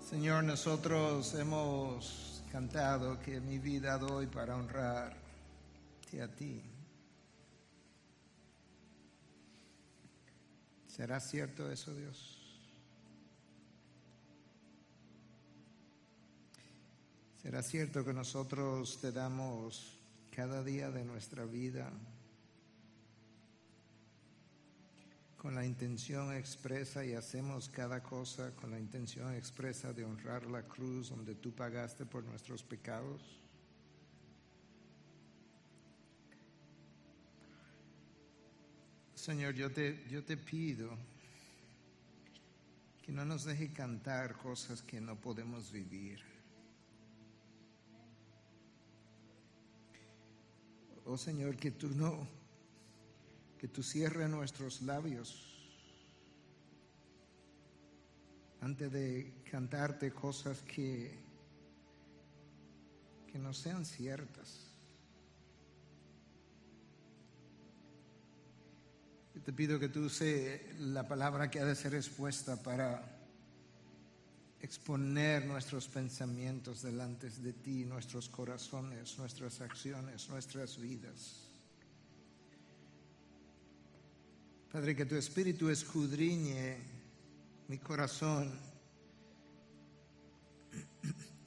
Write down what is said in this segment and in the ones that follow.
Señor, nosotros hemos cantado que mi vida doy para honrarte a ti. ¿Será cierto eso, Dios? ¿Será cierto que nosotros te damos cada día de nuestra vida con la intención expresa y hacemos cada cosa con la intención expresa de honrar la cruz donde tú pagaste por nuestros pecados? Señor, yo te, yo te pido que no nos deje cantar cosas que no podemos vivir. Oh Señor, que tú no, que tú cierres nuestros labios antes de cantarte cosas que, que no sean ciertas. Te pido que tú uses la palabra que ha de ser expuesta para exponer nuestros pensamientos delante de ti, nuestros corazones, nuestras acciones, nuestras vidas. Padre, que tu espíritu escudriñe mi corazón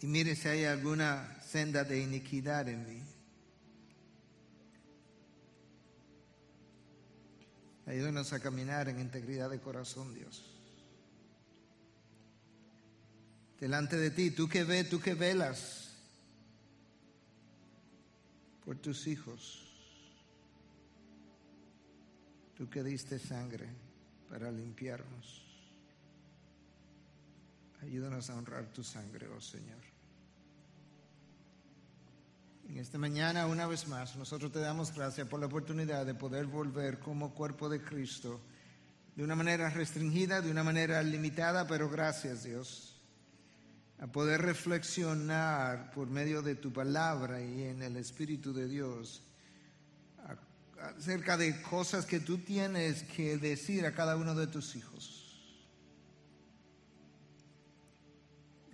y mire si hay alguna senda de iniquidad en mí. Ayúdanos a caminar en integridad de corazón, Dios. Delante de ti, tú que ves, tú que velas por tus hijos. Tú que diste sangre para limpiarnos. Ayúdanos a honrar tu sangre, oh Señor. En esta mañana, una vez más, nosotros te damos gracias por la oportunidad de poder volver como cuerpo de Cristo de una manera restringida, de una manera limitada, pero gracias Dios, a poder reflexionar por medio de tu palabra y en el Espíritu de Dios acerca de cosas que tú tienes que decir a cada uno de tus hijos.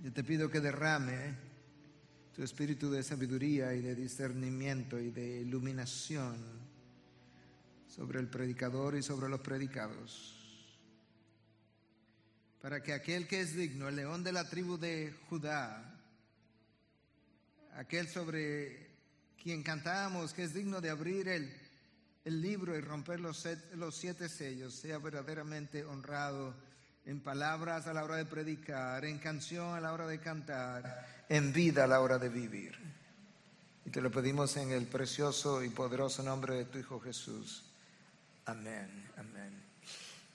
Yo te pido que derrame tu espíritu de sabiduría y de discernimiento y de iluminación sobre el predicador y sobre los predicados. Para que aquel que es digno, el león de la tribu de Judá, aquel sobre quien cantamos que es digno de abrir el, libro y romper los, los siete sellos, sea verdaderamente honrado en palabras a la hora de predicar, en canción a la hora de cantar, en vida a la hora de vivir. Y te lo pedimos en el precioso y poderoso nombre de tu Hijo Jesús. Amén, amén.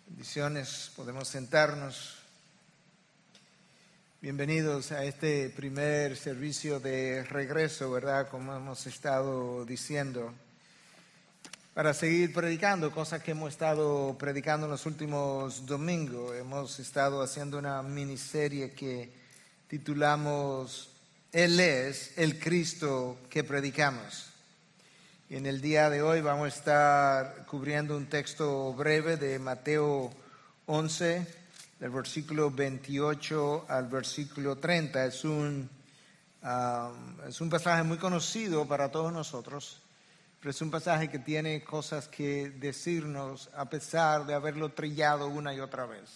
Bendiciones, podemos sentarnos. Bienvenidos a este primer servicio de regreso, ¿verdad? Como hemos estado diciendo para seguir predicando, cosas que hemos estado predicando en los últimos domingos. Hemos estado haciendo una miniserie que titulamos Él es el Cristo que predicamos. Y en el día de hoy vamos a estar cubriendo un texto breve de Mateo 11, del versículo 28 al versículo 30. Es un, es un pasaje muy conocido para todos nosotros pero es un pasaje que tiene cosas que decirnos a pesar de haberlo trillado una y otra vez.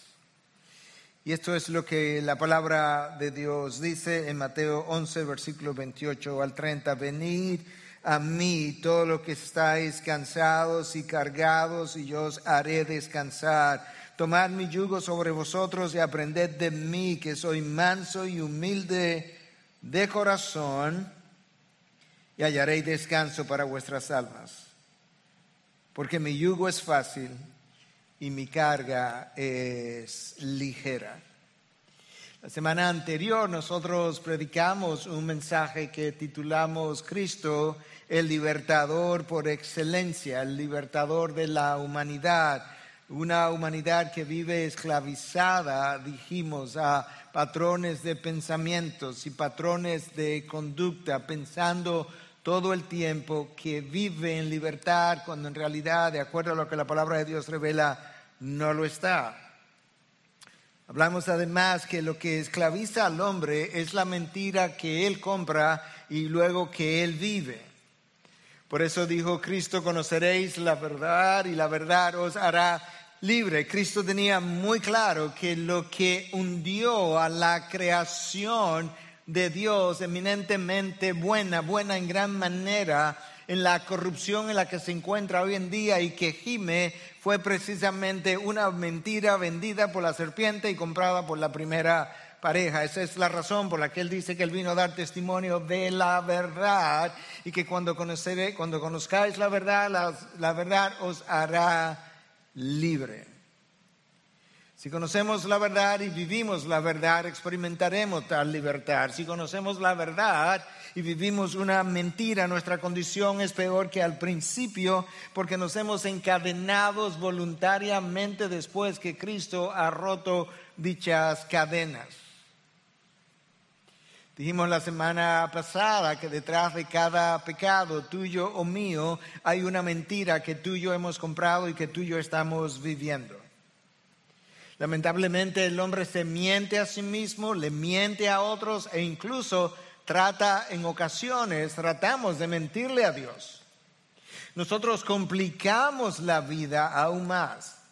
Y esto es lo que la palabra de Dios dice en Mateo 11, versículo 28 al 30. Venid a mí todos los que estáis cansados y cargados y yo os haré descansar. Tomad mi yugo sobre vosotros y aprended de mí que soy manso y humilde de corazón y hallaréis descanso para vuestras almas. Porque mi yugo es fácil y mi carga es ligera. La semana anterior nosotros predicamos un mensaje que titulamos Cristo, el libertador por excelencia, el libertador de la humanidad, una humanidad que vive esclavizada, dijimos, a patrones de pensamientos y patrones de conducta, pensando todo el tiempo que vive en libertad cuando en realidad, de acuerdo a lo que la palabra de Dios revela, no lo está. Hablamos además que lo que esclaviza al hombre es la mentira que él compra y luego que él vive. Por eso dijo Cristo, conoceréis la verdad y la verdad os hará libre. Cristo tenía muy claro que lo que hundió a la creación de Dios eminentemente buena, buena en gran manera, en la corrupción en la que se encuentra hoy en día y que gime fue precisamente una mentira vendida por la serpiente y comprada por la primera pareja. Esa es la razón por la que él dice que él vino a dar testimonio de la verdad y que cuando, conoceré, cuando conozcáis la verdad, la, la verdad os hará libre. Si conocemos la verdad y vivimos la verdad, experimentaremos tal libertad. Si conocemos la verdad y vivimos una mentira, nuestra condición es peor que al principio porque nos hemos encadenado voluntariamente después que Cristo ha roto dichas cadenas. Dijimos la semana pasada que detrás de cada pecado tuyo o mío hay una mentira que tú y yo hemos comprado y que tú y yo estamos viviendo. Lamentablemente el hombre se miente a sí mismo, le miente a otros e incluso trata en ocasiones, tratamos de mentirle a Dios. Nosotros complicamos la vida aún más.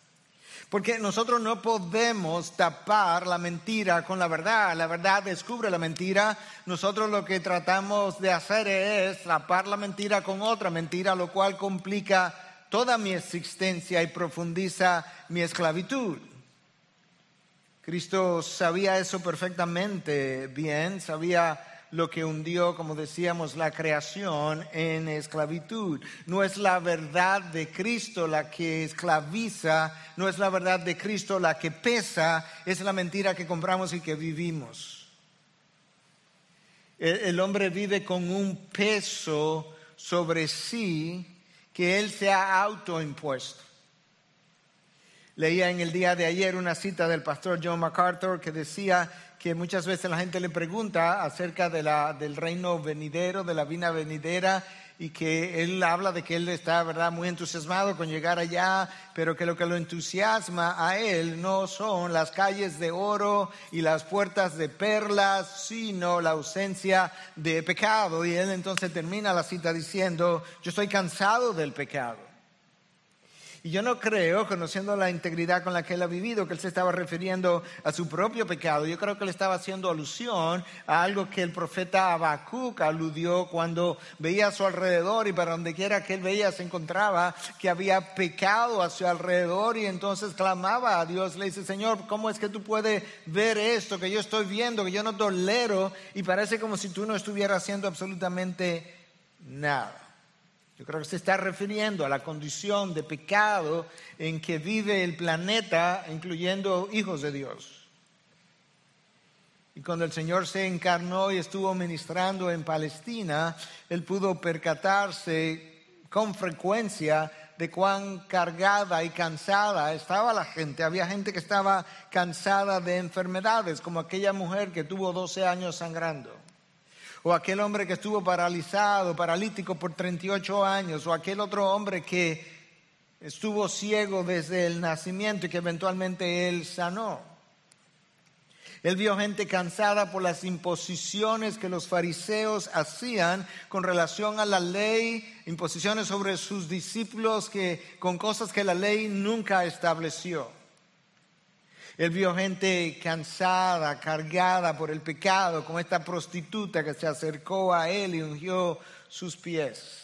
Porque nosotros no podemos tapar la mentira con la verdad. La verdad descubre la mentira. Nosotros lo que tratamos de hacer es tapar la mentira con otra mentira, lo cual complica toda mi existencia y profundiza mi esclavitud. Cristo sabía eso perfectamente bien, sabía lo que hundió, como decíamos, la creación en esclavitud. No es la verdad de Cristo la que esclaviza, no es la verdad de Cristo la que pesa, es la mentira que compramos y que vivimos. El, hombre vive con un peso sobre sí que él se ha autoimpuesto. Leía en el día de ayer una cita del pastor John MacArthur que decía que muchas veces la gente le pregunta acerca de la, del reino venidero, de la vina venidera, y que él habla de que él está, ¿verdad?, muy entusiasmado con llegar allá, pero que lo que lo entusiasma a él no son las calles de oro y las puertas de perlas, sino la ausencia de pecado. Y él entonces termina la cita diciendo, yo estoy cansado del pecado. Y yo no creo, conociendo la integridad con la que él ha vivido, que él se estaba refiriendo a su propio pecado. Yo creo que él estaba haciendo alusión a algo que el profeta Habacuc aludió cuando veía a su alrededor y para donde quiera que él veía se encontraba que había pecado a su alrededor y entonces clamaba a Dios. Le dice, Señor, ¿cómo es que tú puedes ver esto que yo estoy viendo, que yo no tolero y parece como si tú no estuvieras haciendo absolutamente nada? Yo creo que se está refiriendo a la condición de pecado en que vive el planeta, incluyendo hijos de Dios. Y cuando el Señor se encarnó y estuvo ministrando en Palestina, Él pudo percatarse con frecuencia de cuán cargada y cansada estaba la gente. Había gente que estaba cansada de enfermedades, como aquella mujer que tuvo 12 años sangrando o aquel hombre que estuvo paralizado, paralítico por 38 años, o aquel otro hombre que estuvo ciego desde el nacimiento y que eventualmente él sanó. Él vio gente cansada por las imposiciones que los fariseos hacían con relación a la ley, imposiciones sobre sus discípulos que con cosas que la ley nunca estableció. Él vio gente cansada, cargada por el pecado, como esta prostituta que se acercó a él y ungió sus pies.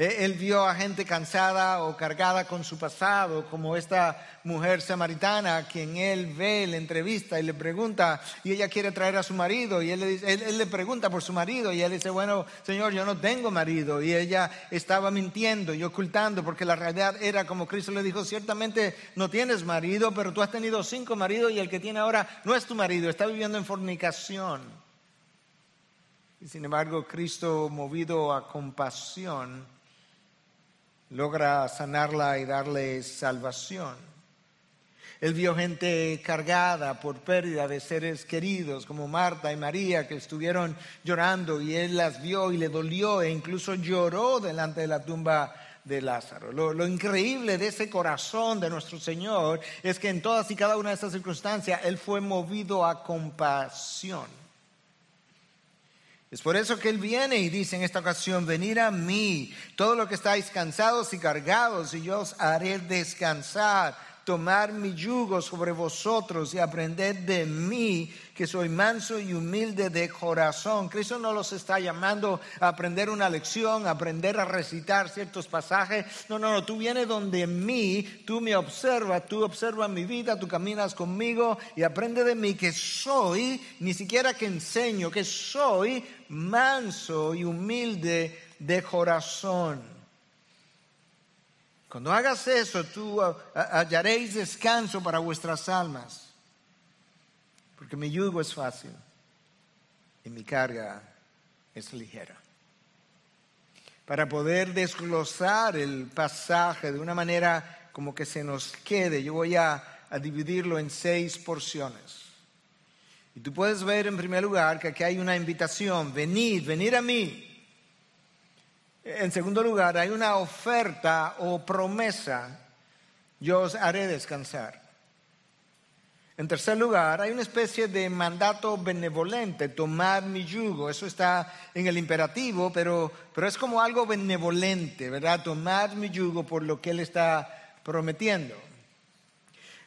E, él vio a gente cansada o cargada con su pasado, como esta mujer samaritana quien él ve, le entrevista y le pregunta, y ella quiere traer a su marido, y él le, dice, él, le pregunta por su marido, y él dice, bueno, Señor, yo no tengo marido, y ella estaba mintiendo y ocultando, porque la realidad era como Cristo le dijo, ciertamente no tienes marido, pero tú has tenido cinco maridos y el que tiene ahora no es tu marido, está viviendo en fornicación. Y sin embargo, Cristo, movido a compasión, logra sanarla y darle salvación. Él vio gente cargada por pérdida de seres queridos, como Marta y María, que estuvieron llorando y Él las vio y le dolió e incluso lloró delante de la tumba de Lázaro. Lo, lo, increíble de ese corazón de nuestro Señor es que en todas y cada una de estas circunstancias Él fue movido a compasión. Es por eso que Él viene y dice en esta ocasión, venid a mí, todo lo que estáis cansados y cargados, y yo os haré descansar tomar mi yugo sobre vosotros y aprender de mí, que soy manso y humilde de corazón. Cristo no los está llamando a aprender una lección, a aprender a recitar ciertos pasajes. No, no, no, tú vienes donde mí, tú me observas, tú observas mi vida, tú caminas conmigo y aprende de mí que soy, ni siquiera que enseño, que soy manso y humilde de corazón. Cuando hagas eso, tú hallaréis descanso para vuestras almas, porque mi yugo es fácil y mi carga es ligera. Para poder desglosar el pasaje de una manera como que se nos quede, yo voy a, dividirlo en seis porciones. Y tú puedes ver en primer lugar que aquí hay una invitación, venid, venid a mí. En segundo lugar, hay una oferta o promesa, yo os haré descansar. En tercer lugar, hay una especie de mandato benevolente, tomar mi yugo. Eso está en el imperativo, pero, pero es como algo benevolente, ¿verdad? Tomar mi yugo por lo que Él está prometiendo.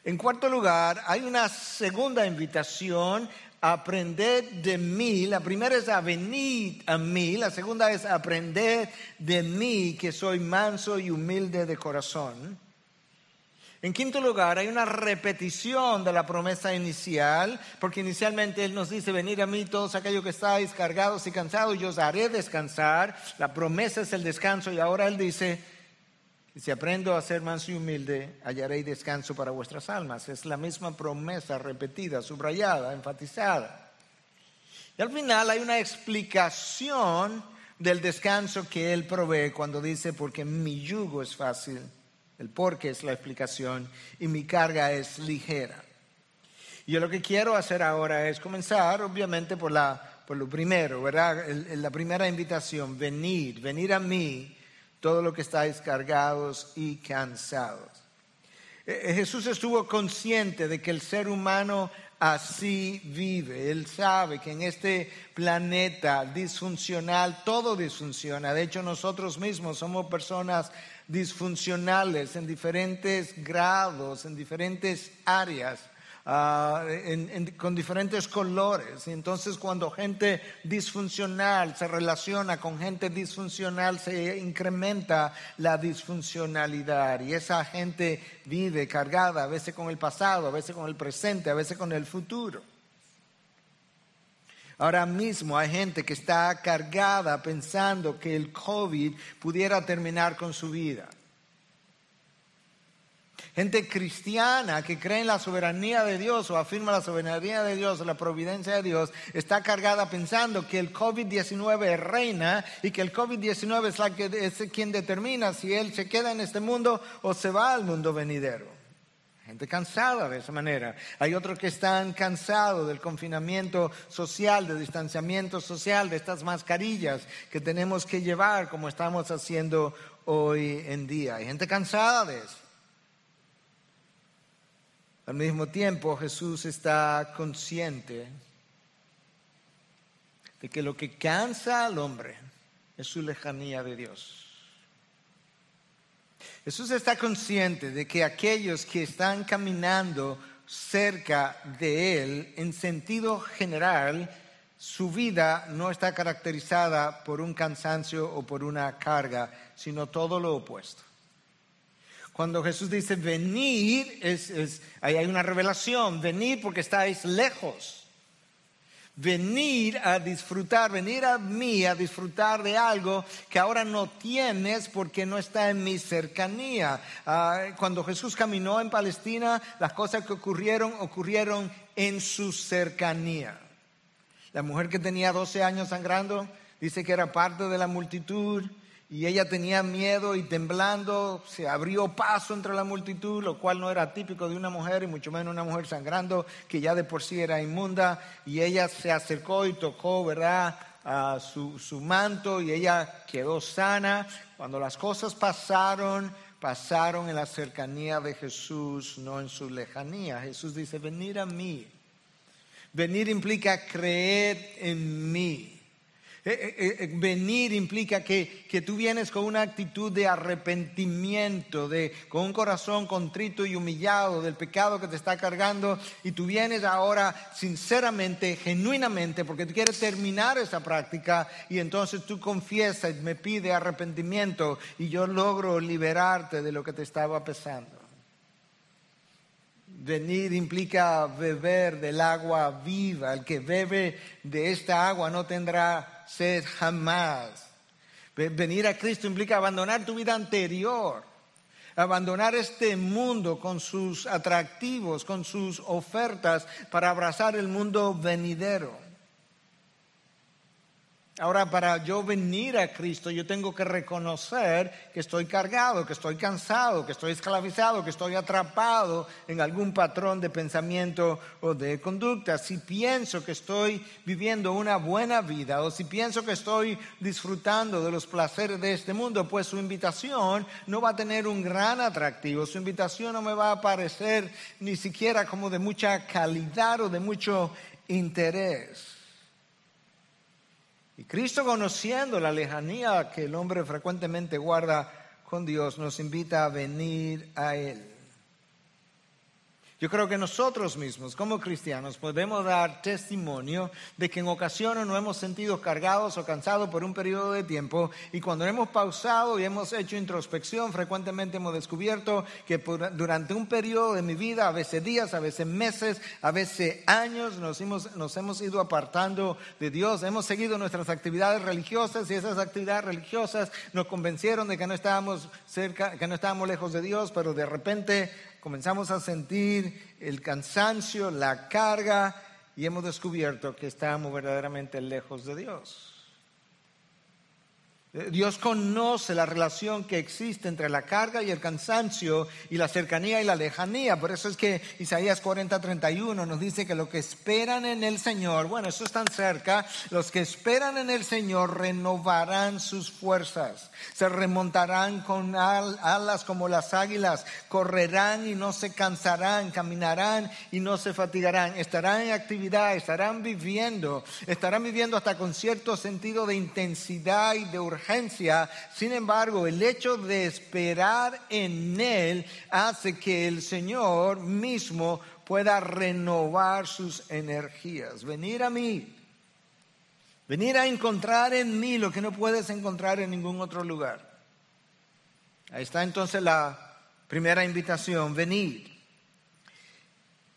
En cuarto lugar, hay una segunda invitación aprender de mí. La primera es a venir a mí, la segunda es aprender de mí, que soy manso y humilde de corazón. En quinto lugar, hay una repetición de la promesa inicial, porque inicialmente Él nos dice, venir a mí todos aquellos que estáis cargados y cansados, yo os haré descansar. La promesa es el descanso y ahora Él dice, si aprendo a ser manso y humilde, hallaré descanso para vuestras almas. Es la misma promesa repetida, subrayada, enfatizada. Y al final hay una explicación del descanso que Él provee cuando dice, porque mi yugo es fácil, el porque es la explicación, y mi carga es ligera. Yo lo que quiero hacer ahora es comenzar, obviamente, por, la, por lo primero, ¿verdad? la primera invitación, venir, venir a mí todo lo que estáis cargados y cansados. Eh, eh, Jesús estuvo consciente de que el ser humano así vive. Él sabe que en este planeta disfuncional todo disfunciona. De hecho, nosotros mismos somos personas disfuncionales en diferentes grados, en diferentes áreas. Ah, con diferentes colores. Y entonces cuando gente disfuncional se relaciona con gente disfuncional, se incrementa la disfuncionalidad. Y esa gente vive cargada a veces con el pasado, a veces con el presente, a veces con el futuro. Ahora mismo hay gente que está cargada pensando que el COVID pudiera terminar con su vida. Gente cristiana que cree en la soberanía de Dios o afirma la soberanía de Dios, la providencia de Dios, está cargada pensando que el COVID-19 reina y que el COVID-19 es, es quien determina si él se queda en este mundo o se va al mundo venidero. Gente cansada de esa manera. Hay otros que están cansados del confinamiento social, del distanciamiento social, de estas mascarillas que tenemos que llevar como estamos haciendo hoy en día. Hay gente cansada de eso. Al mismo tiempo, Jesús está consciente de que lo que cansa al hombre es su lejanía de Dios. Jesús está consciente de que aquellos que están caminando cerca de Él, en sentido general, su vida no está caracterizada por un cansancio o por una carga, sino todo lo opuesto. Cuando Jesús dice venir, hay una revelación, venir porque estáis lejos. Venir a disfrutar, venir a mí a disfrutar de algo que ahora no tienes porque no está en mi cercanía. Ah, cuando Jesús caminó en Palestina, las cosas que ocurrieron ocurrieron en su cercanía. La mujer que tenía 12 años sangrando dice que era parte de la multitud y ella tenía miedo y temblando se abrió paso entre la multitud, lo cual no era típico de una mujer y mucho menos una mujer sangrando que ya de por sí era inmunda y ella se acercó y tocó, ¿verdad? A su, su manto y ella quedó sana. Cuando las cosas pasaron, pasaron en la cercanía de Jesús, no en su lejanía. Jesús dice, venir a mí. Venir implica creer en mí. Eh, eh, eh, venir implica que, que, tú vienes con una actitud de arrepentimiento, de, con un corazón contrito y humillado del pecado que te está cargando y tú vienes ahora sinceramente, genuinamente, porque tú quieres terminar esa práctica y entonces tú confiesas, me pide arrepentimiento y yo logro liberarte de lo que te estaba pesando. Venir implica beber del agua viva. El que bebe de esta agua no tendrá sed jamás. Venir a Cristo implica abandonar tu vida anterior, abandonar este mundo con sus atractivos, con sus ofertas, para abrazar el mundo venidero. Ahora, para yo venir a Cristo, yo tengo que reconocer que estoy cargado, que estoy cansado, que estoy esclavizado, que estoy atrapado en algún patrón de pensamiento o de conducta. Si pienso que estoy viviendo una buena vida o si pienso que estoy disfrutando de los placeres de este mundo, pues su invitación no va a tener un gran atractivo, su invitación no me va a parecer ni siquiera como de mucha calidad o de mucho interés. Y Cristo conociendo la lejanía que el hombre frecuentemente guarda con Dios, nos invita a venir a Él. Yo creo que nosotros mismos, como cristianos, podemos dar testimonio de que en ocasiones nos hemos sentido cargados o cansados por un periodo de tiempo y cuando hemos pausado y hemos hecho introspección, frecuentemente hemos descubierto que durante un periodo de mi vida, a veces días, a veces meses, a veces años, nos hemos, nos hemos ido apartando de Dios, hemos seguido nuestras actividades religiosas y esas actividades religiosas nos convencieron de que no estábamos cerca, que no estábamos lejos de Dios, pero de repente comenzamos a sentir el cansancio, la carga y hemos descubierto que estábamos verdaderamente lejos de Dios. Dios conoce la relación que existe entre la carga y el cansancio y la cercanía y la lejanía. Por eso es que Isaías 40, 31 nos dice que los que esperan en el Señor, bueno, eso es tan cerca, los que esperan en el Señor renovarán sus fuerzas, se remontarán con alas como las águilas, correrán y no se cansarán, caminarán y no se fatigarán, estarán en actividad, estarán viviendo, estarán viviendo hasta con cierto sentido de intensidad y de urgencia sin embargo, el hecho de esperar en Él hace que el Señor mismo pueda renovar sus energías. Venir a mí. Venir a encontrar en mí lo que no puedes encontrar en ningún otro lugar. Ahí está entonces la primera invitación, venir.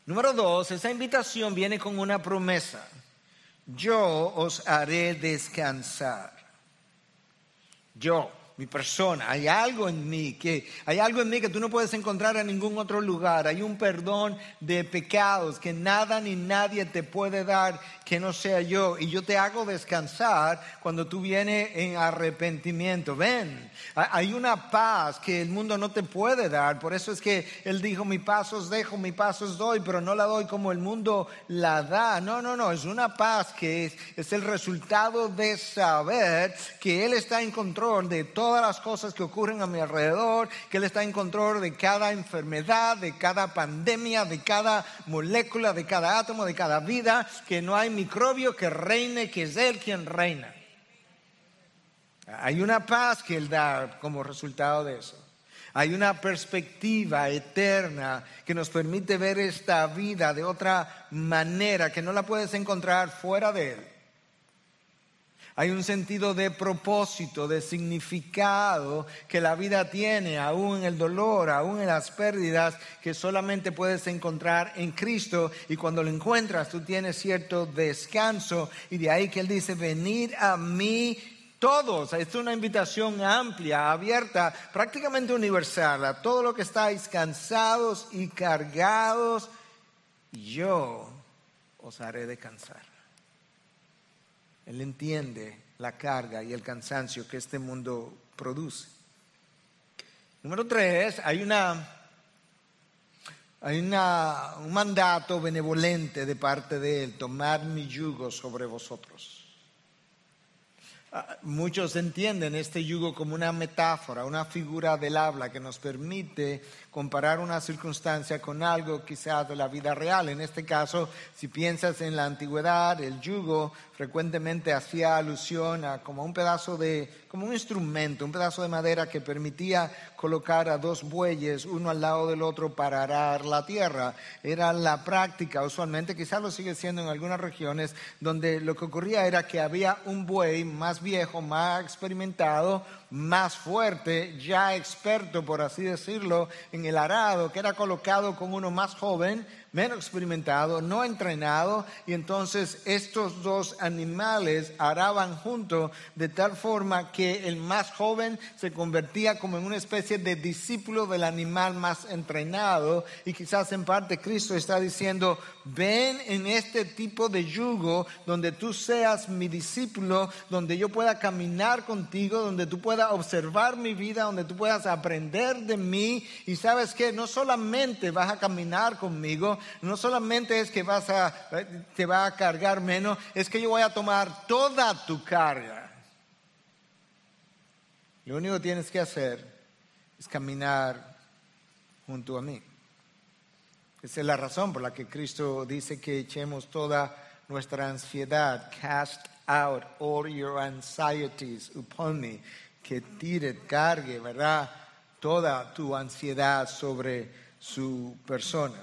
Número dos, esa invitación viene con una promesa. Yo os haré descansar yo, mi persona, hay algo en mí que hay algo en mí que tú no puedes encontrar en ningún otro lugar. Hay un perdón de pecados que nada ni nadie te puede dar que no sea yo. Y yo te hago descansar cuando tú vienes en arrepentimiento. Ven, hay una paz que el mundo no te puede dar. Por eso es que él dijo, mi paso os dejo, mi paso os doy, pero no la doy como el mundo la da. No, no, no, es una paz que es, es el resultado de saber que Él está en control de todo todas las cosas que ocurren a mi alrededor, que Él está en control de cada enfermedad, de cada pandemia, de cada molécula, de cada átomo, de cada vida, que no hay microbio que reine, que es Él quien reina. Hay una paz que Él da como resultado de eso. Hay una perspectiva eterna que nos permite ver esta vida de otra manera que no la puedes encontrar fuera de Él. Hay un sentido de propósito, de significado que la vida tiene, aún en el dolor, aún en las pérdidas, que solamente puedes encontrar en Cristo. Y cuando lo encuentras, tú tienes cierto descanso. Y de ahí que Él dice, venid a mí todos. Es una invitación amplia, abierta, prácticamente universal a todo lo que estáis cansados y cargados. Yo os haré descansar. Él entiende la carga y el cansancio que este mundo produce. Número tres, hay una hay una, un mandato benevolente de parte de Él, tomar mi yugo sobre vosotros. Ah, muchos entienden este yugo como una metáfora, una figura del habla que nos permite comparar una circunstancia con algo quizás de la vida real. En este caso, si piensas en la antigüedad, el yugo frecuentemente hacía alusión a como un pedazo de, como un instrumento, un pedazo de madera que permitía colocar a dos bueyes uno al lado del otro para arar la tierra. Era la práctica, usualmente, quizás lo sigue siendo en algunas regiones, donde lo que ocurría era que había un buey más viejo, más experimentado, más fuerte, ya experto, por así decirlo, en el arado, que era colocado con uno más joven, menos experimentado, no entrenado, y entonces estos dos animales araban juntos de tal forma que el más joven se convertía como en una especie de discípulo del animal más entrenado, y quizás en parte Cristo está diciendo, ven en este tipo de yugo donde tú seas mi discípulo, donde yo pueda caminar contigo, donde tú puedas observar mi vida, donde tú puedas aprender de mí, y sabes que no solamente vas a caminar conmigo, no solamente es que vas a, te va a cargar menos, es que yo voy a tomar toda tu carga. Lo único que tienes que hacer es caminar junto a mí. Esa es la razón por la que Cristo dice que echemos toda nuestra ansiedad, cast out all your anxieties upon me, que tire, cargue, ¿verdad? Toda tu ansiedad sobre su persona.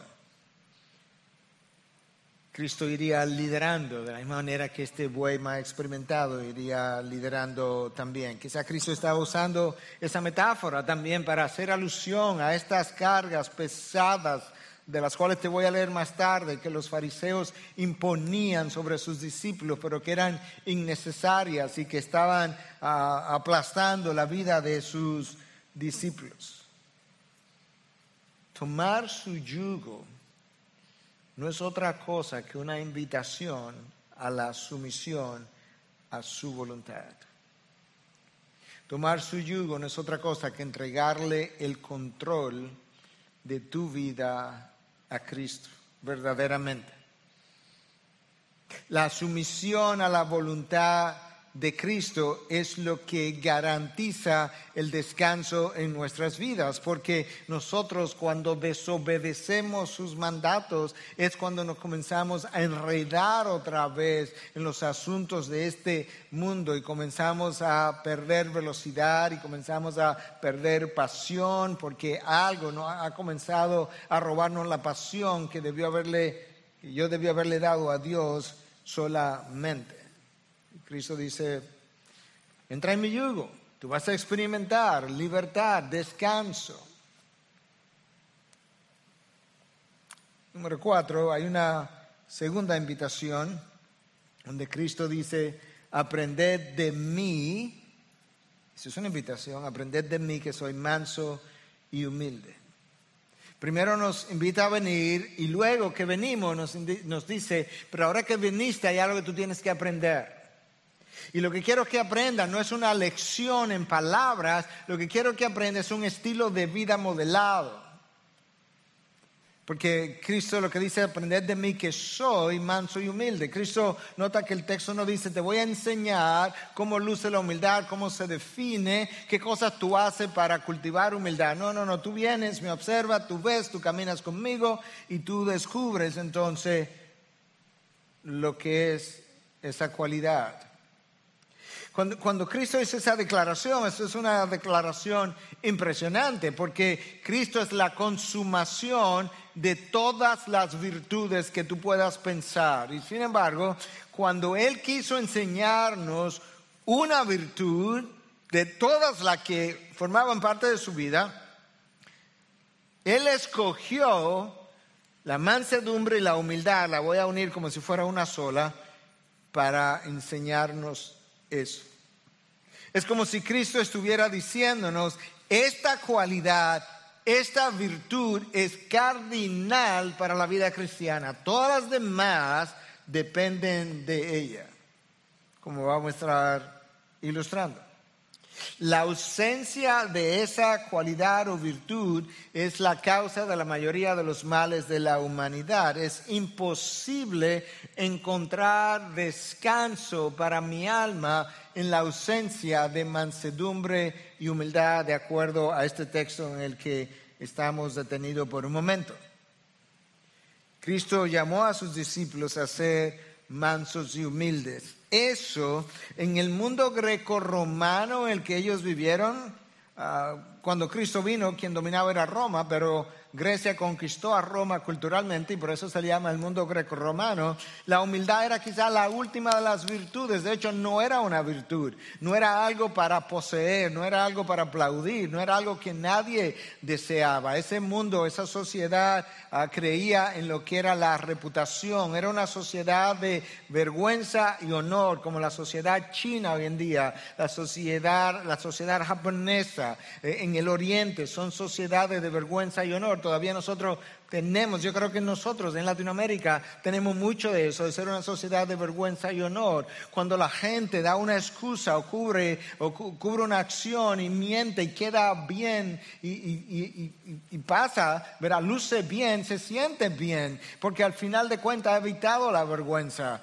Cristo iría liderando de la misma manera que este buey más experimentado iría liderando también. Quizá Cristo estaba usando esa metáfora también para hacer alusión a estas cargas pesadas de las cuales te voy a leer más tarde, que los fariseos imponían sobre sus discípulos, pero que eran innecesarias y que estaban ah, aplastando la vida de sus discípulos. Tomar su yugo no es otra cosa que una invitación a la sumisión a su voluntad. Tomar su yugo no es otra cosa que entregarle el control de tu vida a Cristo, verdaderamente. La sumisión a la voluntad de Cristo es lo que garantiza el descanso en nuestras vidas, porque nosotros cuando desobedecemos sus mandatos es cuando nos comenzamos a enredar otra vez en los asuntos de este mundo y comenzamos a perder velocidad y comenzamos a perder pasión, porque algo ¿no? ha comenzado a robarnos la pasión que debió haberle, yo debió haberle dado a Dios solamente. Cristo dice, entra en mi yugo, tú vas a experimentar libertad, descanso. Número cuatro, hay una segunda invitación donde Cristo dice, aprended de mí, esa es una invitación, aprended de mí que soy manso y humilde. Primero nos invita a venir y luego que venimos nos, nos dice, pero ahora que viniste hay algo que tú tienes que aprender. Y lo que quiero que aprenda no es una lección en palabras, lo que quiero que aprenda es un estilo de vida modelado. Porque Cristo lo que dice, aprended de mí que soy manso y humilde. Cristo nota que el texto no dice, te voy a enseñar cómo luce la humildad, cómo se define, qué cosas tú haces para cultivar humildad. No, no, no, tú vienes, me observas, tú ves, tú caminas conmigo y tú descubres entonces lo que es esa cualidad. Cuando, Cristo hizo esa declaración, eso es una declaración impresionante, porque Cristo es la consumación de todas las virtudes que tú puedas pensar. Y sin embargo, cuando Él quiso enseñarnos una virtud de todas las que formaban parte de su vida, Él escogió la mansedumbre y la humildad, la voy a unir como si fuera una sola, para enseñarnos eso. Es como si Cristo estuviera diciéndonos, esta cualidad, esta virtud es cardinal para la vida cristiana. Todas las demás dependen de ella. como vamos a estar ilustrando. La ausencia de esa cualidad o virtud es la causa de la mayoría de los males de la humanidad. Es imposible encontrar descanso para mi alma en la ausencia de mansedumbre y humildad de acuerdo a este texto en el que estamos detenidos por un momento. Cristo llamó a sus discípulos a ser mansos y humildes. Eso en el mundo greco-romano en el que ellos vivieron, ah, cuando Cristo vino, quien dominaba era Roma, pero Grecia conquistó a Roma culturalmente y por eso se le llama el mundo greco-romano. La humildad era quizá la última de las virtudes. De hecho, no era una virtud, no era algo para poseer, no era algo para aplaudir, no era algo que nadie deseaba. Ese mundo, esa sociedad ah, creía en lo que era la reputación. Era una sociedad de vergüenza y honor, como la sociedad china hoy en día, la sociedad, la sociedad japonesa eh, en el oriente, son sociedades de vergüenza y honor todavía nosotros tenemos, yo creo que nosotros en Latinoamérica tenemos mucho de eso, de ser una sociedad de vergüenza y honor. Cuando la gente da una excusa o cubre, o cubre una acción y miente y queda bien y, pasa, verá, luce bien, se siente bien, porque al final de cuentas ha evitado la vergüenza.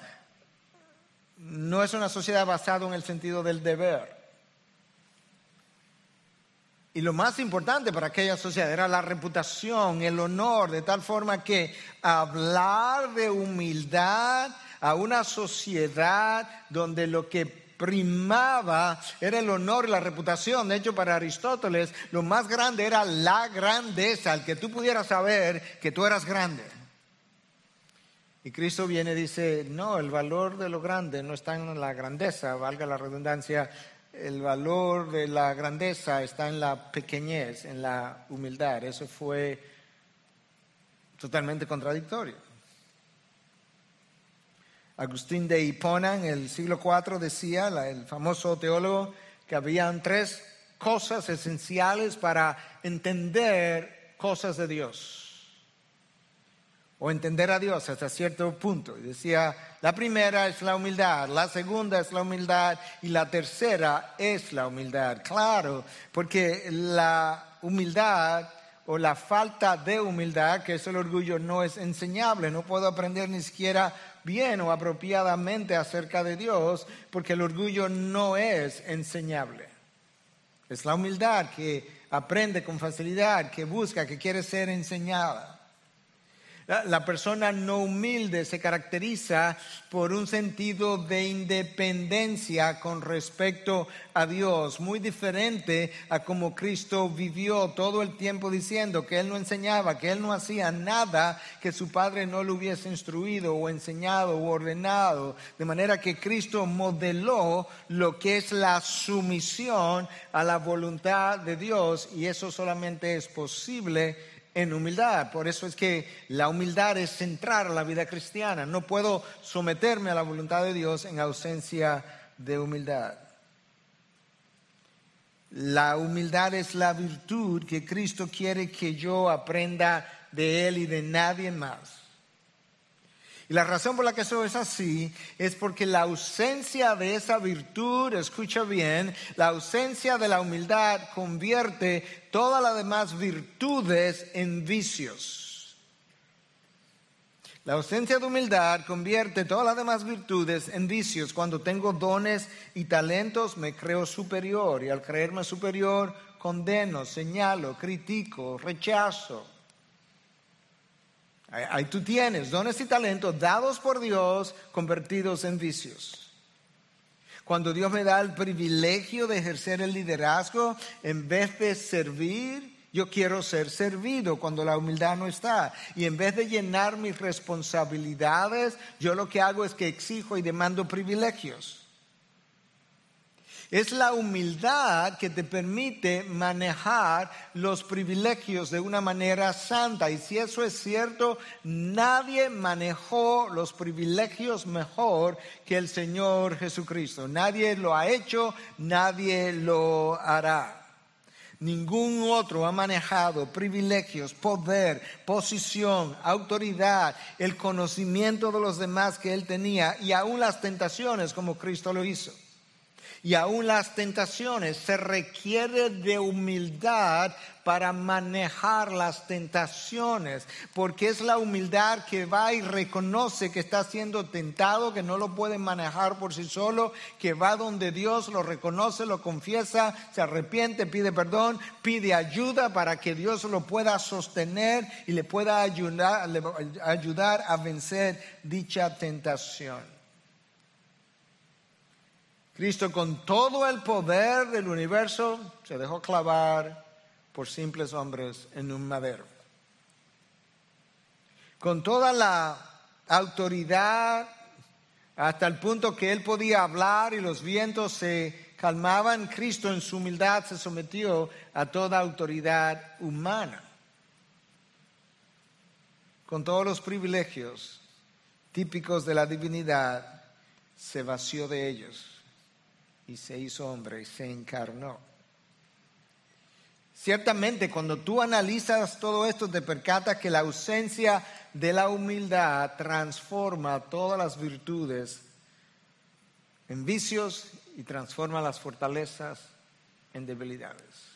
No es una sociedad basada en el sentido del deber. Y lo más importante para aquella sociedad era la reputación, el honor, de tal forma que hablar de humildad a una sociedad donde lo que primaba era el honor y la reputación. De hecho, para Aristóteles, lo más grande era la grandeza, el que tú pudieras saber que tú eras grande. Y Cristo viene y dice, no, el valor de lo grande no está en la grandeza, valga la redundancia, el valor de la grandeza está en la pequeñez, en la humildad. Eso fue totalmente contradictorio. Agustín de Hipona en el siglo IV decía, el famoso teólogo, que habían tres cosas esenciales para entender cosas de Dios o entender a Dios hasta cierto punto. Y decía, la primera es la humildad, la segunda es la humildad y la tercera es la humildad. Claro, porque la humildad o la falta de humildad, que es el orgullo, no es enseñable. No puedo aprender ni siquiera bien o apropiadamente acerca de Dios, porque el orgullo no es enseñable. Es la humildad que aprende con facilidad, que busca, que quiere ser enseñada. La persona no humilde se caracteriza por un sentido de independencia con respecto a Dios, muy diferente a como Cristo vivió todo el tiempo diciendo que Él no enseñaba, que Él no hacía nada que su Padre no le hubiese instruido o enseñado o ordenado. De manera que Cristo modeló lo que es la sumisión a la voluntad de Dios y eso solamente es posible en humildad. Por eso es que la humildad es centrar la vida cristiana. No puedo someterme a la voluntad de Dios en ausencia de humildad. La humildad es la virtud que Cristo quiere que yo aprenda de Él y de nadie más. Y la razón por la que eso es así es porque la ausencia de esa virtud, escucha bien, la ausencia de la humildad convierte todas las demás virtudes en vicios. La ausencia de humildad convierte todas las demás virtudes en vicios. Cuando tengo dones y talentos me creo superior y al creerme superior condeno, señalo, critico, rechazo. Ahí tú tienes dones y talentos dados por Dios convertidos en vicios. Cuando Dios me da el privilegio de ejercer el liderazgo, en vez de servir, yo quiero ser servido cuando la humildad no está. Y en vez de llenar mis responsabilidades, yo lo que hago es que exijo y demando privilegios. Es la humildad que te permite manejar los privilegios de una manera santa. Y si eso es cierto, nadie manejó los privilegios mejor que el Señor Jesucristo. Nadie lo ha hecho, nadie lo hará. Ningún otro ha manejado privilegios, poder, posición, autoridad, el conocimiento de los demás que él tenía y aún las tentaciones como Cristo lo hizo y aún las tentaciones. Se requiere de humildad para manejar las tentaciones, porque es la humildad que va y reconoce que está siendo tentado, que no lo puede manejar por sí solo, que va donde Dios lo reconoce, lo confiesa, se arrepiente, pide perdón, pide ayuda para que Dios lo pueda sostener y le pueda ayudar, ayudar a vencer dicha tentación. Cristo con todo el poder del universo se dejó clavar por simples hombres en un madero. Con toda la autoridad, hasta el punto que él podía hablar y los vientos se calmaban, Cristo en su humildad se sometió a toda autoridad humana. Con todos los privilegios típicos de la divinidad, se vació de ellos y se hizo hombre y se encarnó. Ciertamente, cuando tú analizas todo esto, te percatas que la ausencia de la humildad transforma todas las virtudes en vicios y transforma las fortalezas en debilidades.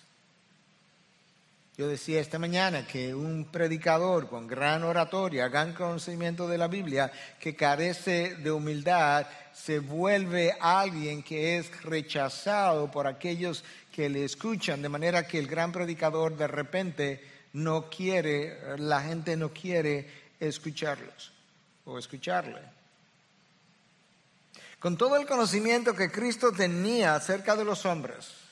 Yo decía esta mañana que un predicador con gran oratoria, gran conocimiento de la Biblia, que carece de humildad, se vuelve alguien que es rechazado por aquellos que le escuchan, de manera que el gran predicador de repente no quiere, la gente no quiere escucharlos o escucharle. Con todo el conocimiento que Cristo tenía acerca de los hombres,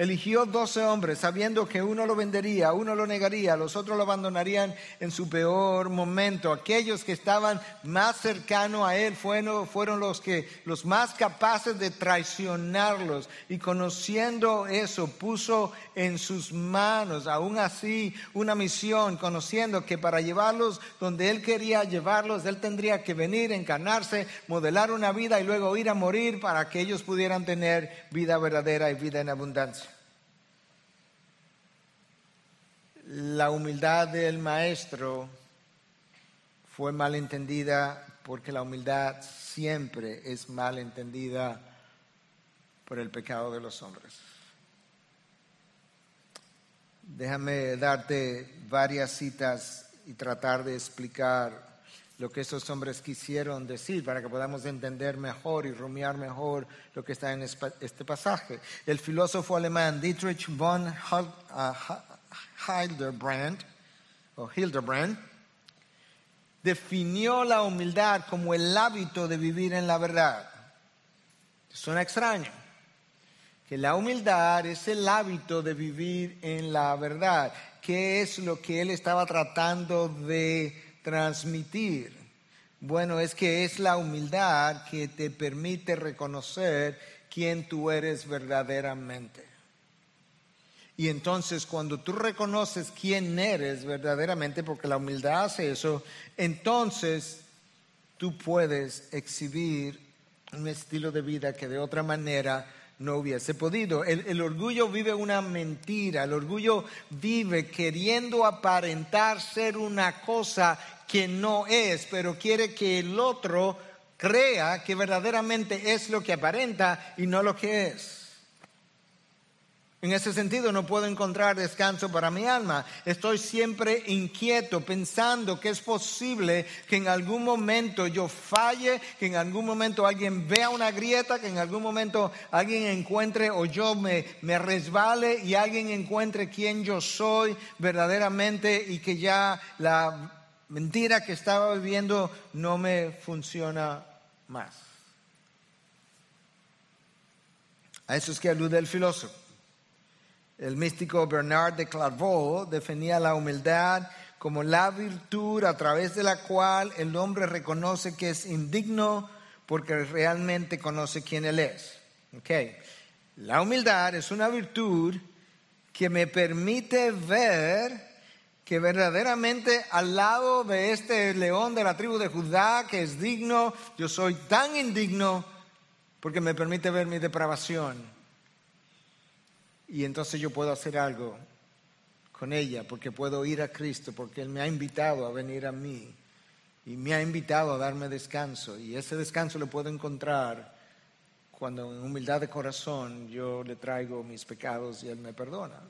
eligió doce hombres sabiendo que uno lo vendería, uno lo negaría, los otros lo abandonarían en su peor momento. Aquellos que estaban más cercanos a él fueron, fueron los que los más capaces de traicionarlos y conociendo eso puso en sus manos aún así una misión, conociendo que para llevarlos donde él quería llevarlos, él tendría que venir, encarnarse, modelar una vida y luego ir a morir para que ellos pudieran tener vida verdadera y vida en abundancia. La humildad del maestro fue mal entendida porque la humildad siempre es mal entendida por el pecado de los hombres. Déjame darte varias citas y tratar de explicar lo que esos hombres quisieron decir para que podamos entender mejor y rumiar mejor lo que está en este pasaje. El filósofo alemán Dietrich von Hildebrand, o Hildebrand, definió la humildad como el hábito de vivir en la verdad. Suena extraño. Que la humildad es el hábito de vivir en la verdad. ¿Qué es lo que él estaba tratando de transmitir? Bueno, es que es la humildad que te permite reconocer quién tú eres verdaderamente. Y entonces cuando tú reconoces quién eres verdaderamente, porque la humildad hace eso, entonces tú puedes exhibir un estilo de vida que de otra manera no hubiese podido. El, orgullo vive una mentira, el orgullo vive queriendo aparentar ser una cosa que no es, pero quiere que el otro crea que verdaderamente es lo que aparenta y no lo que es. En ese sentido no puedo encontrar descanso para mi alma. Estoy siempre inquieto pensando que es posible que en algún momento yo falle, que en algún momento alguien vea una grieta, que en algún momento alguien encuentre o yo me, me resbale y alguien encuentre quién yo soy verdaderamente y que ya la mentira que estaba viviendo no me funciona más. A eso es que alude el filósofo. El místico Bernard de Clairvaux definía la humildad como la virtud a través de la cual el hombre reconoce que es indigno porque realmente conoce quién él es. Okay. La humildad es una virtud que me permite ver que verdaderamente al lado de este león de la tribu de Judá, que es digno, yo soy tan indigno porque me permite ver mi depravación y entonces yo puedo hacer algo con ella, porque puedo ir a Cristo, porque Él me ha invitado a venir a mí y me ha invitado a darme descanso. Y ese descanso lo puedo encontrar cuando en humildad de corazón yo le traigo mis pecados y Él me perdona.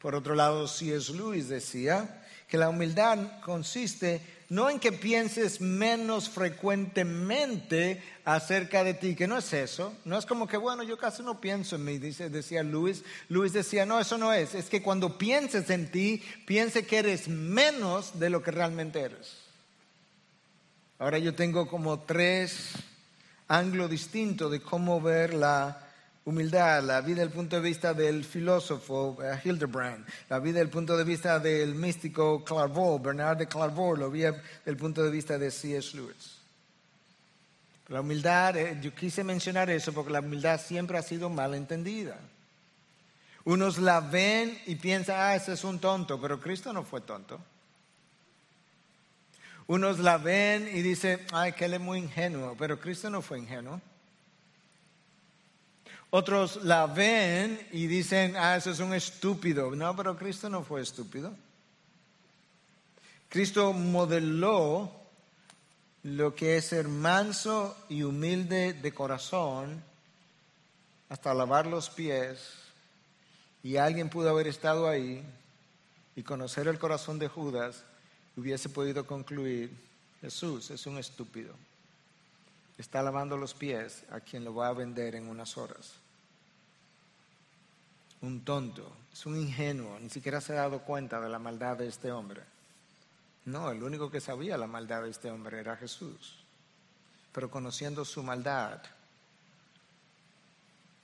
Por otro lado, C.S. Lewis decía que la humildad consiste no en que pienses menos frecuentemente acerca de ti, que no es eso, no es como que, bueno, yo casi no pienso en mí, dice, decía Luis. Luis decía, no, eso no es, es que cuando pienses en ti, piense que eres menos de lo que realmente eres. Ahora yo tengo como tres ángulos distintos de cómo ver la humildad, la vida desde punto de vista del filósofo eh, Hildebrand, la vida desde el punto de vista del místico Clairvaux, Bernard de Clairvaux, lo vi desde el punto de vista de C.S. Lewis. La humildad, eh, yo quise mencionar eso porque la humildad siempre ha sido mal entendida. Unos la ven y piensan, ah, ese es un tonto, pero Cristo no fue tonto. Unos la ven y dicen, ay, que él es muy ingenuo, pero Cristo no fue ingenuo. Otros la ven y dicen, ah, eso es un estúpido. No, pero Cristo no fue estúpido. Cristo modeló lo que es ser manso y humilde de corazón hasta lavar los pies. Y alguien pudo haber estado ahí y conocer el corazón de Judas y hubiese podido concluir, Jesús es un estúpido. Está lavando los pies a quien lo va a vender en unas horas un tonto, es un ingenuo, ni siquiera se ha dado cuenta de la maldad de este hombre. No, el único que sabía la maldad de este hombre era Jesús. Pero conociendo su maldad,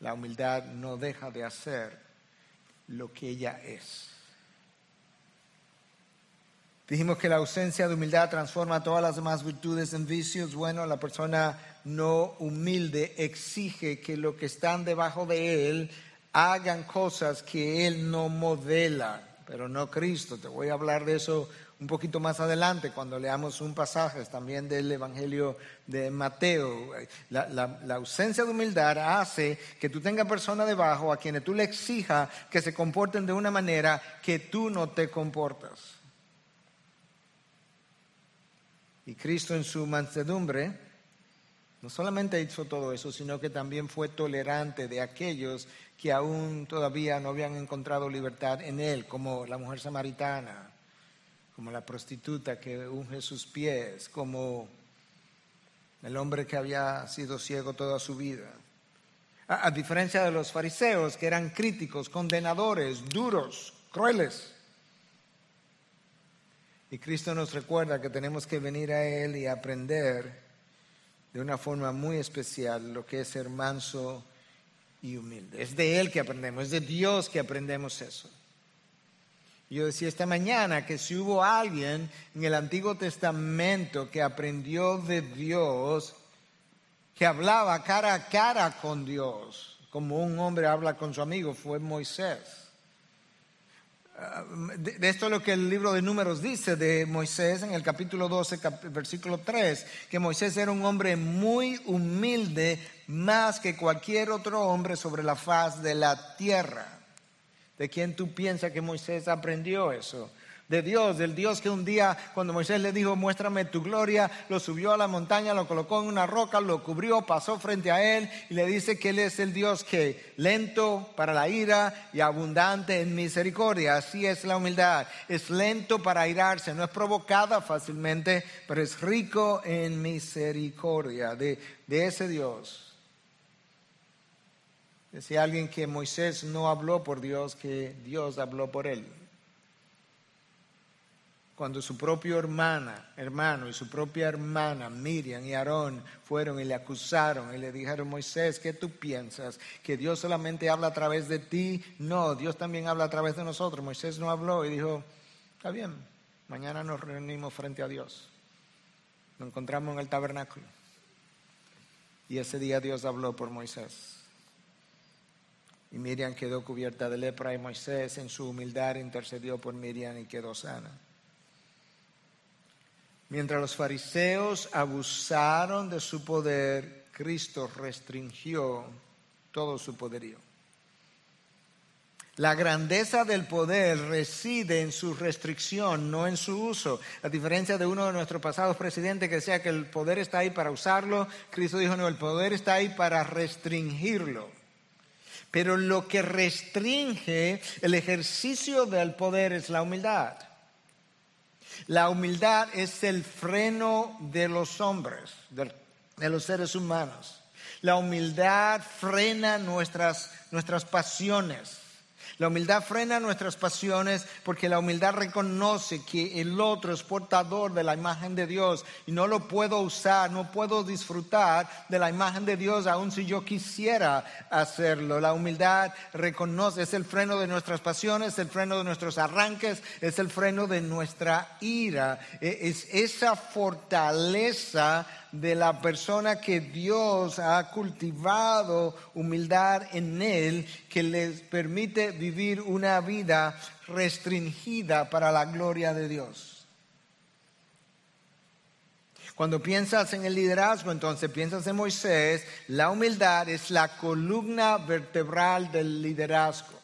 la humildad no deja de hacer lo que ella es. Dijimos que la ausencia de humildad transforma todas las demás virtudes en vicios. Bueno, la persona no humilde exige que lo que están debajo de él hagan cosas que Él no modela, pero no Cristo. Te voy a hablar de eso un poquito más adelante cuando leamos un pasaje también del Evangelio de Mateo. La, ausencia de humildad hace que tú tengas personas debajo a quienes tú le exijas que se comporten de una manera que tú no te comportas. Y Cristo en su mansedumbre no solamente hizo todo eso, sino que también fue tolerante de aquellos que aún todavía no habían encontrado libertad en Él, como la mujer samaritana, como la prostituta que unge sus pies, como el hombre que había sido ciego toda su vida. A, diferencia de los fariseos, que eran críticos, condenadores, duros, crueles. Y Cristo nos recuerda que tenemos que venir a Él y aprender de una forma muy especial lo que es ser manso y humilde. Es de Él que aprendemos, es de Dios que aprendemos eso. Yo decía esta mañana que si hubo alguien en el Antiguo Testamento que aprendió de Dios, que hablaba cara a cara con Dios, como un hombre habla con su amigo, fue Moisés. De esto es lo que el libro de números dice de Moisés en el capítulo 12, versículo 3, que Moisés era un hombre muy humilde más que cualquier otro hombre sobre la faz de la tierra. ¿De quién tú piensas que Moisés aprendió eso? de Dios, del Dios que un día cuando Moisés le dijo, muéstrame tu gloria, lo subió a la montaña, lo colocó en una roca, lo cubrió, pasó frente a él y le dice que él es el Dios que lento para la ira y abundante en misericordia. Así es la humildad. Es lento para airarse, no es provocada fácilmente, pero es rico en misericordia de, de ese Dios. Decía alguien que Moisés no habló por Dios, que Dios habló por él cuando su propio hermana, hermano y su propia hermana Miriam y Aarón fueron y le acusaron y le dijeron, Moisés, ¿qué tú piensas? ¿Que Dios solamente habla a través de ti? No, Dios también habla a través de nosotros. Moisés no habló y dijo, está bien, mañana nos reunimos frente a Dios. Nos encontramos en el tabernáculo. Y ese día Dios habló por Moisés. Y Miriam quedó cubierta de lepra y Moisés en su humildad intercedió por Miriam y quedó sana. Mientras los fariseos abusaron de su poder, Cristo restringió todo su poderío. La grandeza del poder reside en su restricción, no en su uso. A diferencia de uno de nuestros pasados presidentes que decía que el poder está ahí para usarlo, Cristo dijo, no, el poder está ahí para restringirlo. Pero lo que restringe el ejercicio del poder es la humildad. La humildad es el freno de los hombres, de los seres humanos. La humildad frena nuestras, nuestras pasiones. La humildad frena nuestras pasiones porque la humildad reconoce que el otro es portador de la imagen de Dios y no lo puedo usar, no puedo disfrutar de la imagen de Dios aun si yo quisiera hacerlo. La humildad reconoce, es el freno de nuestras pasiones, es el freno de nuestros arranques, es el freno de nuestra ira. E, es esa fortaleza de la persona que Dios ha cultivado humildad en él, que les permite vivir una vida restringida para la gloria de Dios. Cuando piensas en el liderazgo, entonces piensas en Moisés, la humildad es la columna vertebral del liderazgo.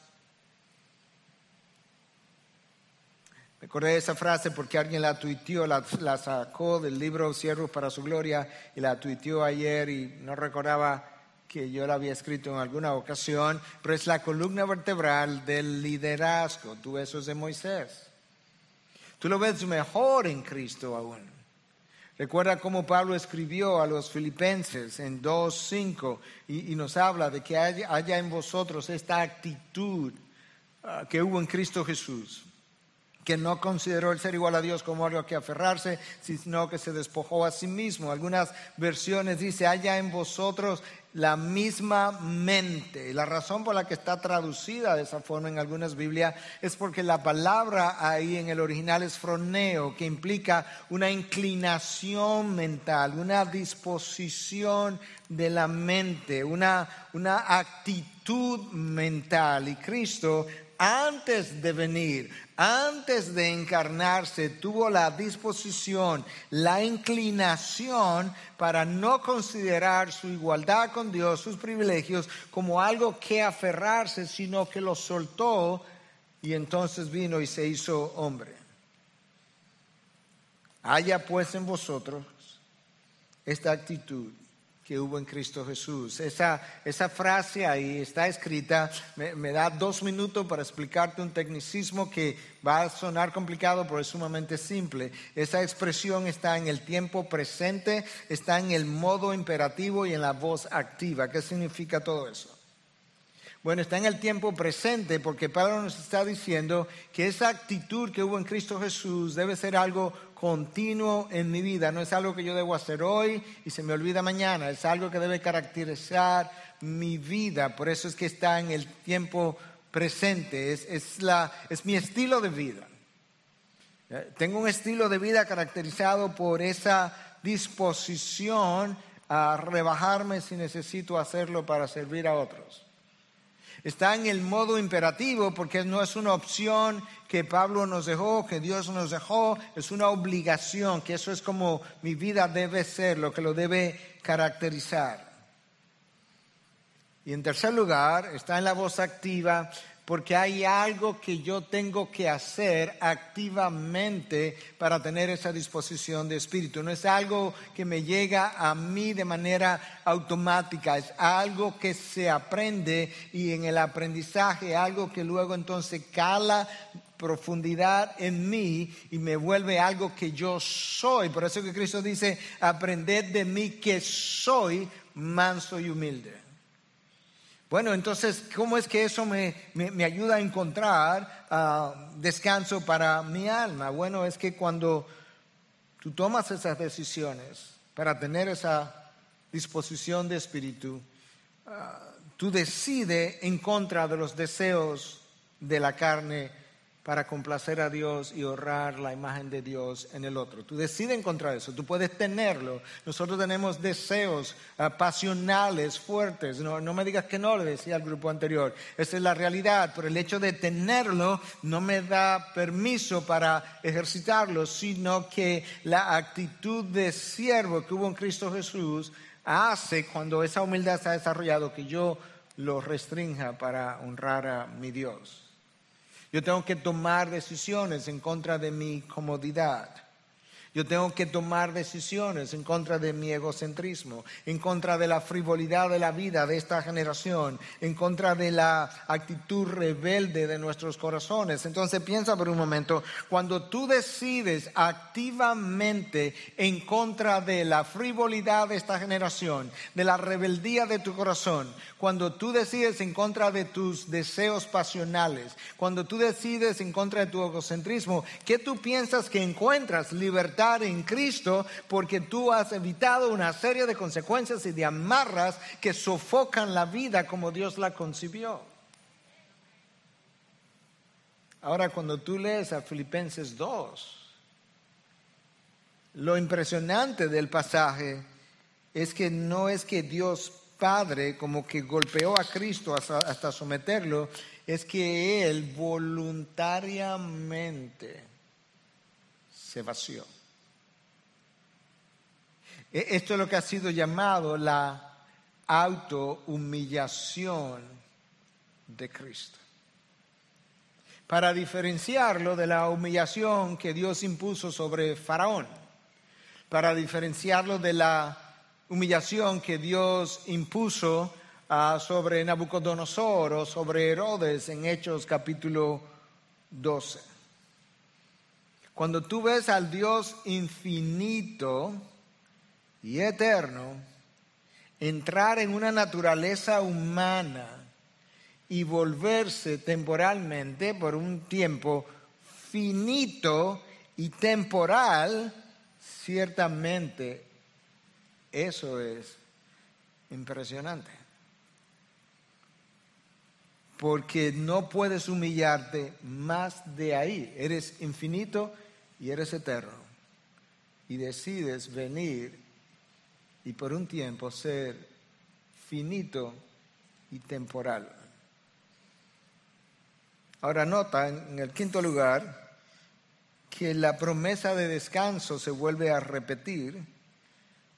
Recordé esa frase porque alguien la tuiteó, la, sacó del libro Siervos para su Gloria y la tuiteó ayer y no recordaba que yo la había escrito en alguna ocasión, pero es la columna vertebral del liderazgo. Tú eso es de Moisés. Tú lo ves mejor en Cristo aún. Recuerda cómo Pablo escribió a los filipenses en 2.5 y, y nos habla de que haya, en vosotros esta actitud ah, que hubo en Cristo Jesús que no consideró el ser igual a Dios como algo que aferrarse, sino que se despojó a sí mismo. Algunas versiones dice, haya en vosotros la misma mente. la razón por la que está traducida de esa forma en algunas Biblias es porque la palabra ahí en el original es froneo, que implica una inclinación mental, una disposición de la mente, una, una actitud mental. Y Cristo antes de venir, antes de encarnarse, tuvo la disposición, la inclinación para no considerar su igualdad con Dios, sus privilegios, como algo que aferrarse, sino que lo soltó y entonces vino y se hizo hombre. Haya pues en vosotros esta actitud que hubo en Cristo Jesús. Esa, esa frase ahí está escrita, me, da dos minutos para explicarte un tecnicismo que va a sonar complicado, pero es sumamente simple. Esa expresión está en el tiempo presente, está en el modo imperativo y en la voz activa. ¿Qué significa todo eso? Bueno, está en el tiempo presente porque Pablo nos está diciendo que esa actitud que hubo en Cristo Jesús debe ser algo continuo en mi vida, no es algo que yo debo hacer hoy y se me olvida mañana, es algo que debe caracterizar mi vida, por eso es que está en el tiempo presente, es, la, es mi estilo de vida. Eh, tengo un estilo de vida caracterizado por esa disposición a rebajarme si necesito hacerlo para servir a otros. Está en el modo imperativo porque no es una opción que Pablo nos dejó, que Dios nos dejó, es una obligación, que eso es como mi vida debe ser, lo que lo debe caracterizar. Y en tercer lugar, está en la voz activa porque hay algo que yo tengo que hacer activamente para tener esa disposición de espíritu. No es algo que me llega a mí de manera automática, es algo que se aprende y en el aprendizaje algo que luego entonces cala profundidad en mí y me vuelve algo que yo soy. Por eso que Cristo dice, aprended de mí que soy manso y humilde. Bueno, entonces, ¿cómo es que eso me, ayuda a encontrar ah, descanso para mi alma? Bueno, es que cuando tú tomas esas decisiones para tener esa disposición de espíritu, ah, tú decides en contra de los deseos de la carne para complacer a Dios y honrar la imagen de Dios en el otro. Tú decides encontrar eso, tú puedes tenerlo. Nosotros tenemos deseos pasionales fuertes. No, no, me digas que no, le decía al grupo anterior. Esa es la realidad, pero el hecho de tenerlo no me da permiso para ejercitarlo, sino que la actitud de siervo que hubo en Cristo Jesús hace cuando esa humildad se ha desarrollado que yo lo restrinja para honrar a mi Dios. Yo tengo que tomar decisiones en contra de mi comodidad. Yo tengo que tomar decisiones en contra de mi egocentrismo, en contra de la frivolidad de la vida de esta generación, en contra de la actitud rebelde de nuestros corazones. Entonces piensa por un momento, cuando tú decides activamente en contra de la frivolidad de esta generación, de la rebeldía de tu corazón, cuando tú decides en contra de tus deseos pasionales, cuando tú decides en contra de tu egocentrismo, ¿qué tú piensas que encuentras libertad? En Cristo porque tú has evitado una serie de consecuencias y de amarras que sofocan la vida como Dios la concibió. Ahora, cuando tú lees a Filipenses 2, lo impresionante del pasaje es que no es que Dios Padre como que golpeó a Cristo hasta, someterlo, es que Él voluntariamente se vació. E, esto es lo que ha sido llamado la autohumillación de Cristo. Para diferenciarlo de la humillación que Dios impuso sobre Faraón, para diferenciarlo de la humillación que Dios impuso ah, sobre Nabucodonosor o sobre Herodes en Hechos capítulo 12. Cuando tú ves al Dios infinito, y eterno, entrar en una naturaleza humana y volverse temporalmente por un tiempo finito y temporal, ciertamente eso es impresionante. Porque no puedes humillarte más de ahí. Eres infinito y eres eterno. Y decides venir y por un tiempo ser finito y temporal. Ahora nota en el quinto lugar que la promesa de descanso se vuelve a repetir.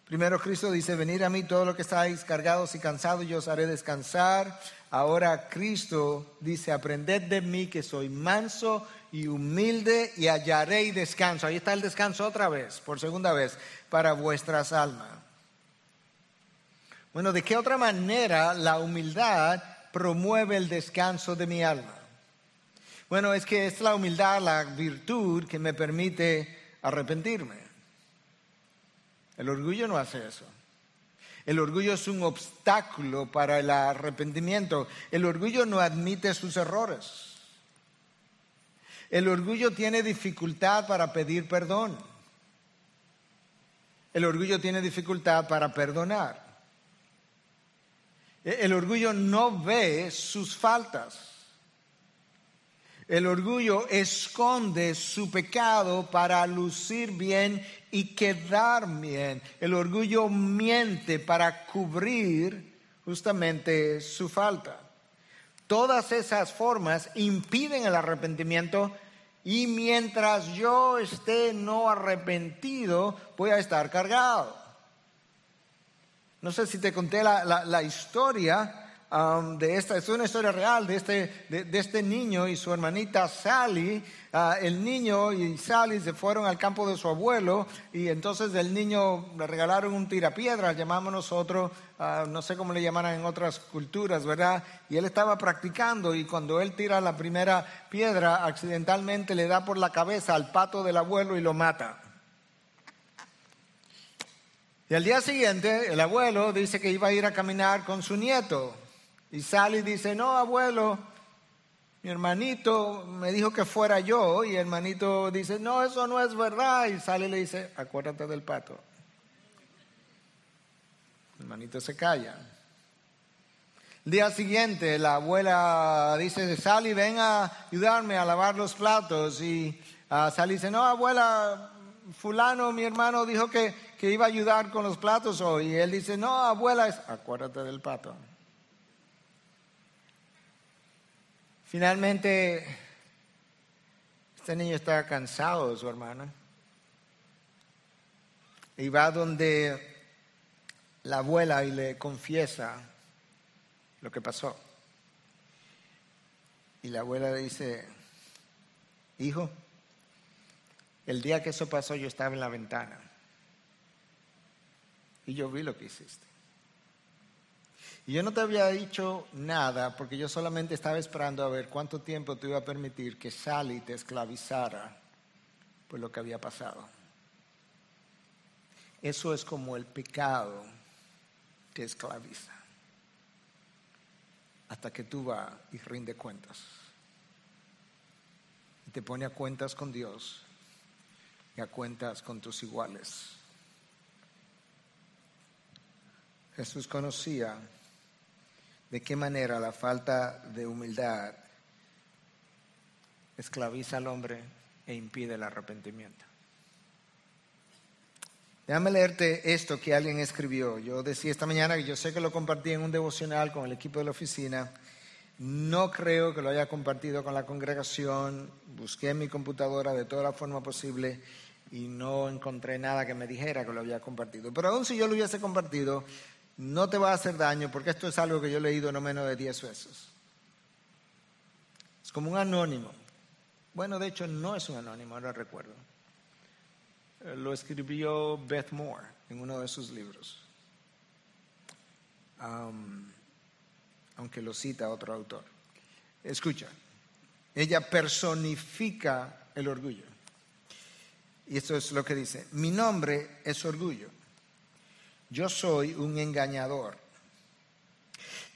Primero Cristo dice, venid a mí todo lo que estáis cargados y cansados, yo os haré descansar. Ahora Cristo dice, aprended de mí que soy manso y humilde y hallaréis descanso. Ahí está el descanso otra vez, por segunda vez, para vuestras almas. Bueno, ¿de qué otra manera la humildad promueve el descanso de mi alma? Bueno, es que es la humildad la virtud que me permite arrepentirme. El orgullo no hace eso. El orgullo es un obstáculo para el arrepentimiento. El orgullo no admite sus errores. El orgullo tiene dificultad para pedir perdón. El orgullo tiene dificultad para perdonar. El orgullo no ve sus faltas. El orgullo esconde su pecado para lucir bien y quedar bien. El orgullo miente para cubrir justamente su falta. Todas esas formas impiden el arrepentimiento y mientras yo esté no arrepentido, voy a estar cargado. No sé si te conté la, historia um, de esta, es una historia real de este, de, este niño y su hermanita Sally. Ah, el niño y Sally se fueron al campo de su abuelo y entonces el niño le regalaron un tirapiedras, llamamos nosotros, ah, no sé cómo le llamarán en otras culturas, ¿verdad? Y él estaba practicando y cuando él tira la primera piedra, accidentalmente le da por la cabeza al pato del abuelo y lo mata. Y al día siguiente, el abuelo dice que iba a ir a caminar con su nieto. Y Sally dice, no, abuelo, mi hermanito me dijo que fuera yo. Y el hermanito dice, no, eso no es verdad. Y Sally le dice, acuérdate del pato. El hermanito se calla. El día siguiente, la abuela dice, Sally, ven a ayudarme a lavar los platos. Y uh, Sally dice, no, abuela, fulano, mi hermano, dijo que, que iba a ayudar con los platos hoy. Y él dice, no, abuela, acuérdate del pato. Finalmente, este niño está cansado de su hermana. Y va donde la abuela y le confiesa lo que pasó. Y la abuela le dice, hijo, el día que eso pasó yo estaba en la ventana y yo vi lo que hiciste. Y yo no te había dicho nada porque yo solamente estaba esperando a ver cuánto tiempo te iba a permitir que Sally te esclavizara por lo que había pasado. Eso es como el pecado te esclaviza hasta que tú vas y rinde cuentas. Y te pone a cuentas con Dios y a cuentas con tus iguales. Jesús conocía de qué manera la falta de humildad esclaviza al hombre e impide el arrepentimiento. Déjame leerte esto que alguien escribió. Yo decía esta mañana que yo sé que lo compartí en un devocional con el equipo de la oficina. No creo que lo haya compartido con la congregación. Busqué en mi computadora de toda la forma posible y no encontré nada que me dijera que lo había compartido. Pero aún si yo lo hubiese compartido, no te va a hacer daño porque esto es algo que yo he leído no menos de 10 veces. Es como un anónimo. Bueno, de hecho no es un anónimo, ahora recuerdo. Eh, lo escribió Beth Moore en uno de sus libros, aunque lo cita otro autor. Escucha, ella personifica el orgullo. Y esto es lo que dice, mi nombre es orgullo yo soy un engañador.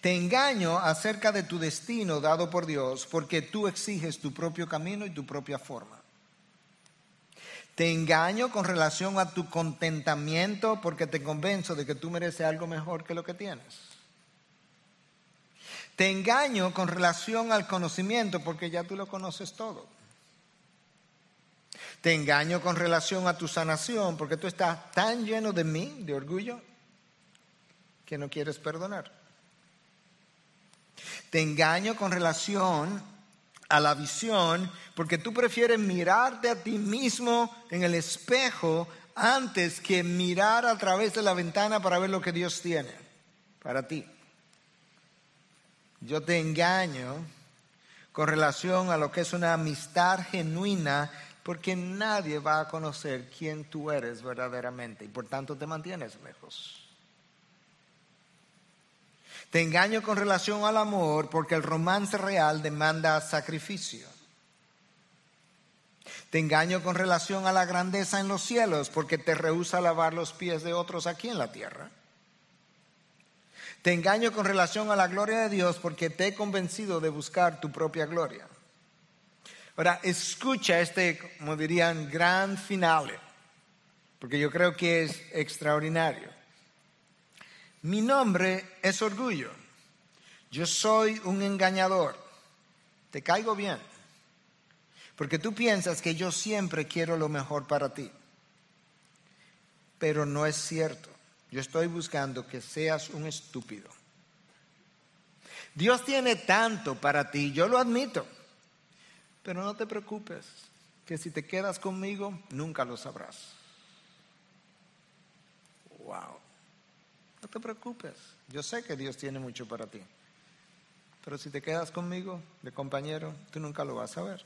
Te engaño acerca de tu destino dado por Dios porque tú exiges tu propio camino y tu propia forma. Te engaño con relación a tu contentamiento porque te convenzo de que tú mereces algo mejor que lo que tienes. Te engaño con relación al conocimiento porque ya tú lo conoces todo. Te engaño con relación a tu sanación porque tú estás tan lleno de mí, de orgullo, que no quieres perdonar. Te engaño con relación a la visión porque tú prefieres mirarte a ti mismo en el espejo antes que mirar a través de la ventana para ver lo que Dios tiene para ti. Yo te engaño con relación a lo que es una amistad genuina porque nadie va a conocer quién tú eres verdaderamente y por tanto te mantienes lejos. Te engaño con relación al amor porque el romance real demanda sacrificio. Te engaño con relación a la grandeza en los cielos porque te rehúsa lavar los pies de otros aquí en la tierra. Te engaño con relación a la gloria de Dios porque te he convencido de buscar tu propia gloria. Ahora, escucha este, como dirían, gran finale, porque yo creo que es extraordinario. Mi nombre es orgullo. Yo soy un engañador. Te caigo bien. Porque tú piensas que yo siempre quiero lo mejor para ti. Pero no es cierto. Yo estoy buscando que seas un estúpido. Dios tiene tanto para ti, yo lo admito. Pero no te preocupes, que si te quedas conmigo, nunca lo sabrás. Wow. No te preocupes, yo sé que Dios tiene mucho para ti. Pero si te quedas conmigo de compañero, tú nunca lo vas a ver.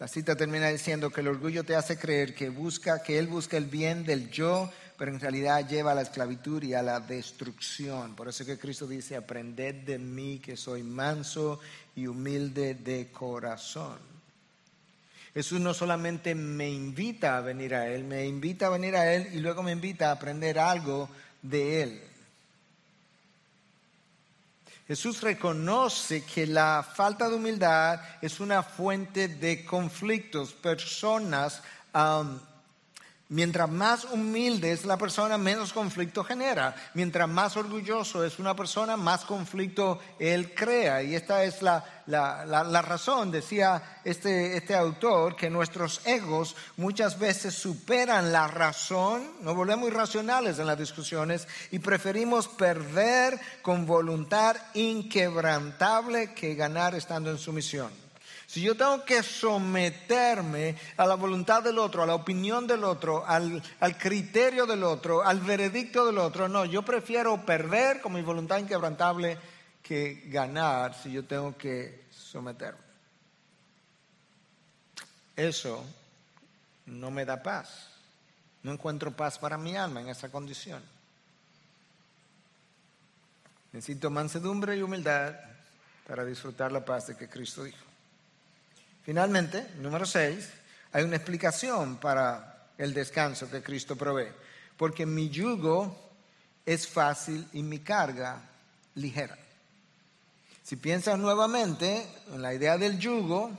La cita termina diciendo que el orgullo te hace creer que busca, que él busca el bien del yo, pero en realidad lleva a la esclavitud y a la destrucción. Por eso que Cristo dice, aprended de mí que soy manso y humilde de corazón. Jesús no solamente me invita a venir a Él, me invita a venir a Él y luego me invita a aprender algo de Él. Jesús reconoce que la falta de humildad es una fuente de conflictos. Personas Mientras más humilde es la persona, menos conflicto genera. Mientras más orgulloso es una persona, más conflicto él crea. Y esta es la, razón, decía este, este autor, que nuestros egos muchas veces superan la razón, nos volvemos irracionales en las discusiones y preferimos perder con voluntad inquebrantable que ganar estando en sumisión. Si yo tengo que someterme a la voluntad del otro, a la opinión del otro, al, al, criterio del otro, al veredicto del otro, no, yo prefiero perder con mi voluntad inquebrantable que ganar si yo tengo que someterme. Eso no me da paz. No encuentro paz para mi alma en esa condición. Necesito mansedumbre y humildad para disfrutar la paz de que Cristo dijo. Finalmente, número 6, hay una explicación para el descanso que Cristo provee. Porque mi yugo es fácil y mi carga ligera. Si piensas nuevamente en la idea del yugo,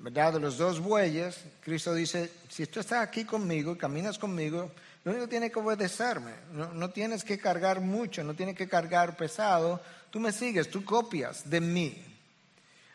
¿verdad? De los dos bueyes, Cristo dice, si tú estás aquí conmigo y caminas conmigo, lo único que tienes que obedecerme, no, no, tienes que cargar mucho, no tienes que cargar pesado, tú me sigues, tú copias de mí.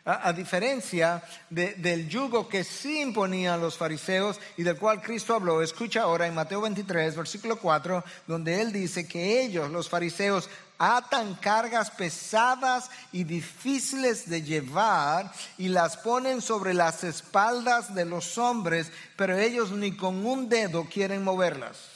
A, diferencia del yugo que sí imponían los fariseos y del cual Cristo habló, escucha ahora en Mateo 23, versículo 4, donde él dice que ellos, los fariseos, atan cargas pesadas y difíciles de llevar y las ponen sobre las espaldas de los hombres, pero ellos ni con un dedo quieren moverlas.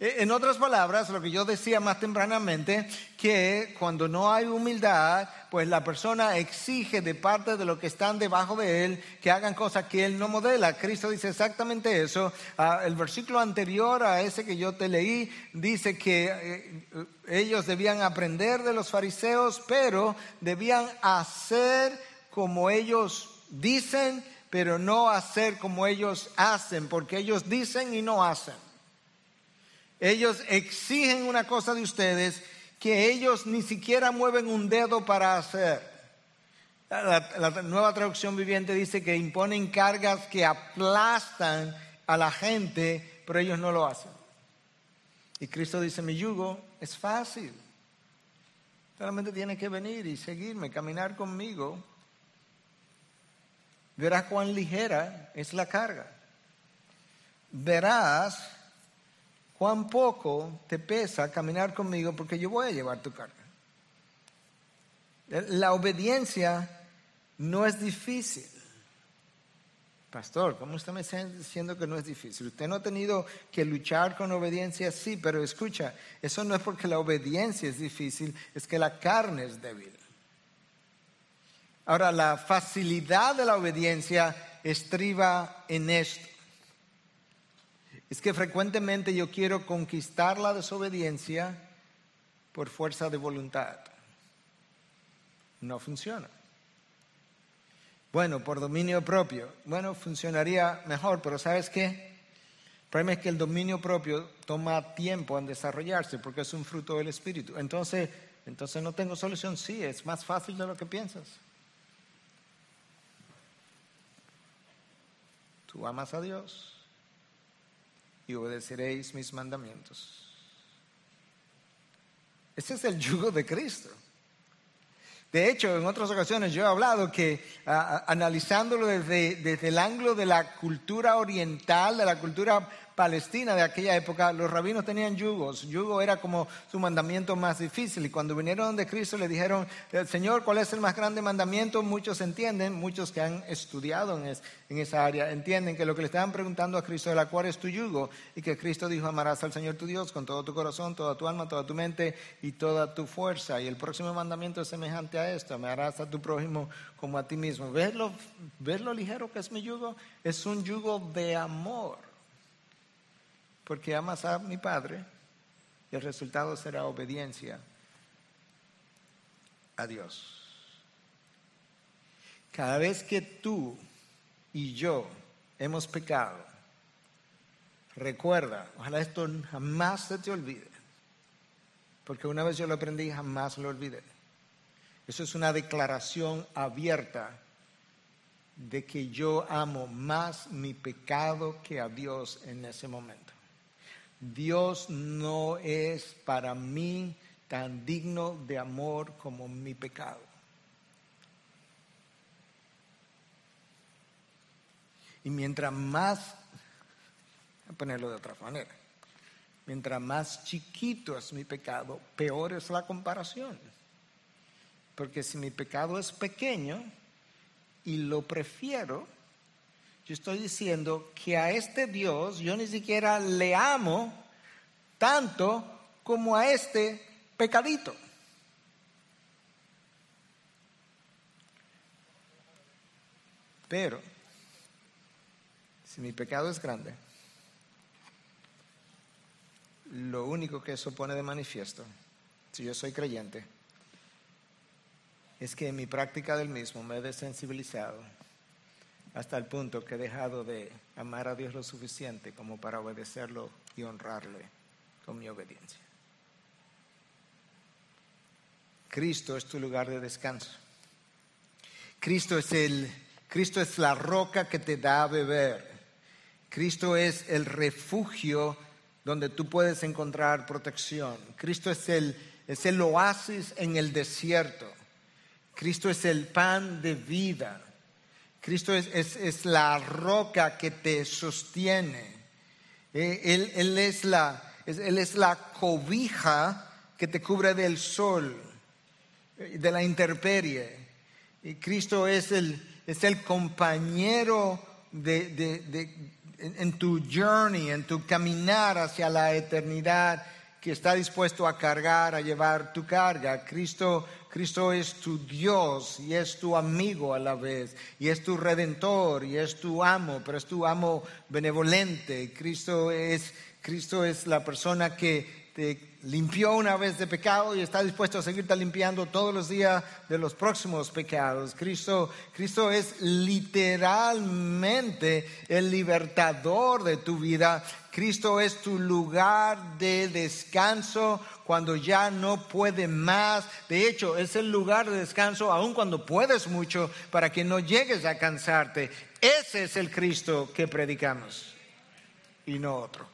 Eh, en otras palabras, lo que yo decía más tempranamente, que cuando no hay humildad, pues la persona exige de parte de los que están debajo de él que hagan cosas que él no modela. Cristo dice exactamente eso. Ah, el versículo anterior a ese que yo te leí dice que eh, ellos debían aprender de los fariseos, pero debían hacer como ellos dicen, pero no hacer como ellos hacen, porque ellos dicen y no hacen. Ellos exigen una cosa de ustedes que ellos ni siquiera mueven un dedo para hacer. La, nueva traducción viviente dice que imponen cargas que aplastan a la gente, pero ellos no lo hacen. Y Cristo dice, mi yugo es fácil. Solamente tiene que venir y seguirme, caminar conmigo. Verás cuán ligera es la carga. Verás cuán poco te pesa caminar conmigo porque yo voy a llevar tu carga. La obediencia no es difícil. Pastor, ¿cómo usted me está diciendo que no es difícil? Usted no ha tenido que luchar con obediencia, sí, pero escucha, eso no es porque la obediencia es difícil, es que la carne es débil. Ahora, la facilidad de la obediencia estriba en esto es que frecuentemente yo quiero conquistar la desobediencia por fuerza de voluntad. No funciona. Bueno, por dominio propio. Bueno, funcionaría mejor, pero ¿sabes qué? El problema es que el dominio propio toma tiempo en desarrollarse porque es un fruto del Espíritu. Entonces, entonces no tengo solución. Sí, es más fácil de lo que piensas. Tú amas a Dios y obedeceréis mis mandamientos. Este es el yugo de Cristo. De hecho, en otras ocasiones yo he hablado que analizándolo desde, desde el ángulo de la cultura oriental, de la cultura Palestina de aquella época, los rabinos tenían yugos. Yugo era como su mandamiento más difícil. Y cuando vinieron de Cristo le dijeron, Señor, ¿cuál es el más grande mandamiento? Muchos entienden, muchos que han estudiado en, en esa área, entienden que lo que le estaban preguntando a Cristo era, ¿cuál es tu yugo? Y que Cristo dijo, amarás al Señor tu Dios con todo tu corazón, toda tu alma, toda tu mente y toda tu fuerza. Y el próximo mandamiento es semejante a esto, amarás a tu prójimo como a ti mismo. ¿Ves lo, ¿Ves lo ligero que es mi yugo? Es un yugo de amor porque amas a mi Padre y el resultado será obediencia a Dios. Cada vez que tú y yo hemos pecado, recuerda, ojalá esto jamás se te olvide, porque una vez yo lo aprendí, jamás lo olvidé. Eso es una declaración abierta de que yo amo más mi pecado que a Dios en ese momento. Dios no es para mí tan digno de amor como mi pecado. Y mientras más, voy a ponerlo de otra manera, mientras más chiquito es mi pecado, peor es la comparación. Porque si mi pecado es pequeño, y lo prefiero, yo estoy diciendo que a este Dios yo ni siquiera le amo tanto como a este pecadito. Pero, si mi pecado es grande, lo único que eso pone de manifiesto, si yo soy creyente, es que en mi práctica del mismo me he desensibilizado hasta el punto que he dejado de amar a Dios lo suficiente como para obedecerlo y honrarle con mi obediencia. Cristo es tu lugar de descanso. Cristo es el Cristo es la roca que te da a beber. Cristo es el refugio donde tú puedes encontrar protección. Cristo es el, es el oasis en el desierto. Cristo es el pan de vida. Cristo es, es, la roca que te sostiene. Eh, él, él, es la, él es la cobija que te cubre del sol, eh, de la intemperie. Y Cristo es el, es el compañero de, de, en tu journey, en tu caminar hacia la eternidad que está dispuesto a cargar, a llevar tu carga. Cristo, Cristo es tu Dios y es tu amigo a la vez, y es tu redentor y es tu amo, pero es tu amo benevolente. Cristo es, Cristo es la persona que te limpió una vez de pecado y está dispuesto a seguirte limpiando todos los días de los próximos pecados. Cristo, Cristo es literalmente el libertador de tu vida. Cristo es tu lugar de descanso cuando ya no puede más. De hecho, es el lugar de descanso aun cuando puedes mucho para que no llegues a cansarte. Ese es el Cristo que predicamos y no otro.